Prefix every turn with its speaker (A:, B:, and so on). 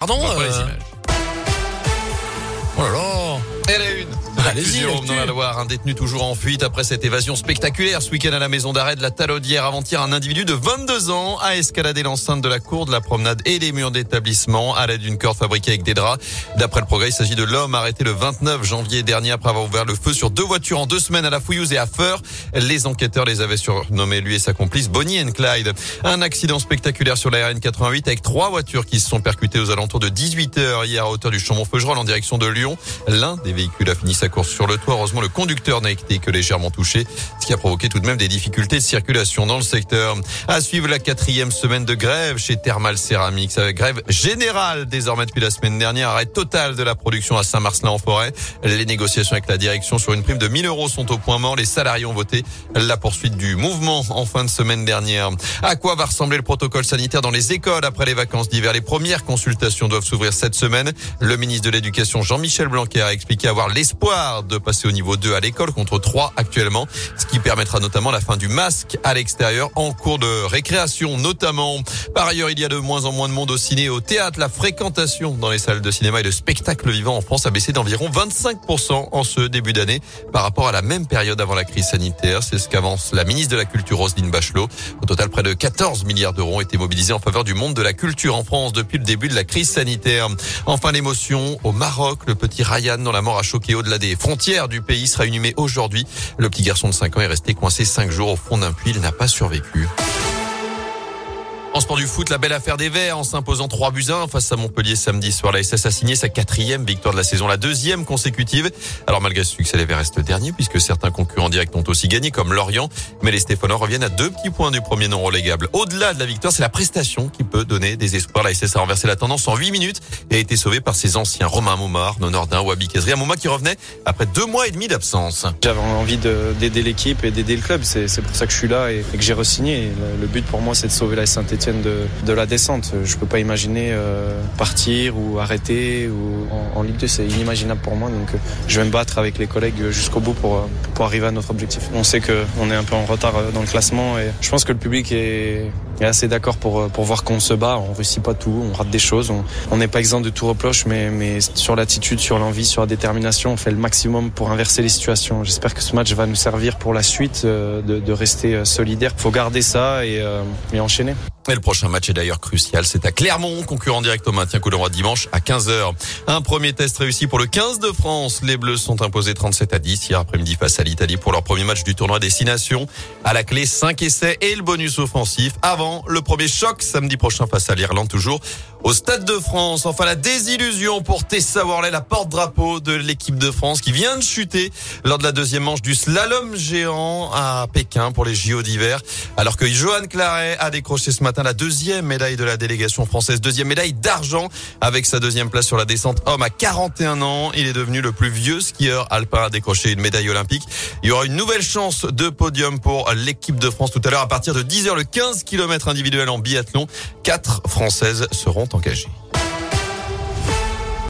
A: Pardon
B: On voir les
A: euh,
B: images.
A: Oh là là. Allez-y,
B: dans la Loire, un détenu toujours en fuite après cette évasion spectaculaire ce week-end à la maison d'arrêt de la Talaudière. Avant-hier, un individu de 22 ans a escaladé l'enceinte de la cour de la promenade et les murs d'établissement à l'aide d'une corde fabriquée avec des draps. D'après le progrès, il s'agit de l'homme arrêté le 29 janvier dernier après avoir ouvert le feu sur deux voitures en deux semaines à la Fouillouse et à Feur. Les enquêteurs les avaient surnommés lui et sa complice Bonnie and Clyde. Un accident spectaculaire sur la RN 88 avec trois voitures qui se sont percutées aux alentours de 18h hier à hauteur du Chambon-Feugerolles en direction de Lyon. L'un des véhicules a fini sa course sur le toit. Heureusement, le conducteur n'a été que légèrement touché, ce qui a provoqué tout de même des difficultés de circulation dans le secteur. À suivre la quatrième semaine de grève chez Thermal Ceramics. Avec grève générale désormais depuis la semaine dernière. Arrêt total de la production à Saint-Marcelin en forêt. Les négociations avec la direction sur une prime de 1000 euros sont au point mort. Les salariés ont voté la poursuite du mouvement en fin de semaine dernière. À quoi va ressembler le protocole sanitaire dans les écoles après les vacances d'hiver? Les premières consultations doivent s'ouvrir cette semaine. Le ministre de l'Éducation Jean-Michel Blanquer a expliqué avoir l'espoir de passer au niveau 2 à l'école contre 3 actuellement, ce qui permettra notamment la fin du masque à l'extérieur en cours de récréation notamment. Par ailleurs, il y a de moins en moins de monde au ciné au théâtre. La fréquentation dans les salles de cinéma et de spectacle vivant en France a baissé d'environ 25% en ce début d'année par rapport à la même période avant la crise sanitaire. C'est ce qu'avance la ministre de la Culture Roselyne Bachelot. Au total, près de 14 milliards d'euros ont été mobilisés en faveur du monde de la culture en France depuis le début de la crise sanitaire. Enfin, l'émotion au Maroc. Le petit Ryan, dont la mort a choqué au-delà des frontières du pays, sera inhumé aujourd'hui. Le petit garçon de 5 ans est resté coincé 5 jours au fond d'un puits. Il n'a pas survécu. En sport du foot, la belle affaire des Verts en s'imposant 3 buts 1 face à Montpellier samedi soir. La SS a signé sa quatrième victoire de la saison, la deuxième consécutive. Alors malgré ce succès, les Verts restent derniers puisque certains concurrents directs ont aussi gagné comme Lorient. Mais les Stéphanois reviennent à deux petits points du premier non relégable. Au-delà de la victoire, c'est la prestation qui peut donner des espoirs. La SS a renversé la tendance en 8 minutes et a été sauvée par ses anciens Romain Momar, Nonordin, Wabi Kazri. Un Mouma qui revenait après deux mois et demi d'absence.
C: J'avais envie de- d'aider l'équipe et d'aider le club. C'est pour ça que je suis là et, que j'ai re-signé. Le but pour moi, c'est de sauver la Saint-Etienne de, la descente. Je peux pas imaginer euh, partir ou arrêter ou en, Ligue 2. C'est inimaginable pour moi. Donc, je vais me battre avec les collègues jusqu'au bout pour, euh, pour arriver à notre objectif. On sait que on est un peu en retard euh, dans le classement et je pense que le public est, est assez d'accord pour, euh, pour voir qu'on se bat. On réussit pas tout, on rate des choses. On n'est pas exempt de tout reproche, mais, mais sur l'attitude, sur l'envie, sur la détermination, on fait le maximum pour inverser les situations. J'espère que ce match va nous servir pour la suite euh, de, de rester euh, solidaire. Faut garder ça et, euh, et enchaîner.
B: Le prochain match est d'ailleurs crucial. C'est à Clermont, concurrent direct au maintien coup d'envoi dimanche à 15h. Un premier test réussi pour le 15 de France. Les Bleus sont imposés 37 à 10 hier après-midi face à l'Italie pour leur premier match du tournoi Destination. À la clé, 5 essais et le bonus offensif avant le premier choc samedi prochain face à l'Irlande toujours au Stade de France. Enfin, la désillusion pour Tessa Worley, la porte-drapeau de l'équipe de France qui vient de chuter lors de la deuxième manche du slalom géant à Pékin pour les JO d'hiver. Alors que Johan Claret a décroché ce matin la deuxième médaille de la délégation française, deuxième médaille d'argent avec sa deuxième place sur la descente homme à 41 ans. Il est devenu le plus vieux skieur alpin à décrocher une médaille olympique. Il y aura une nouvelle chance de podium pour l'équipe de France tout à l'heure à partir de 10h le 15 individuel en biathlon. Quatre Françaises seront engagées.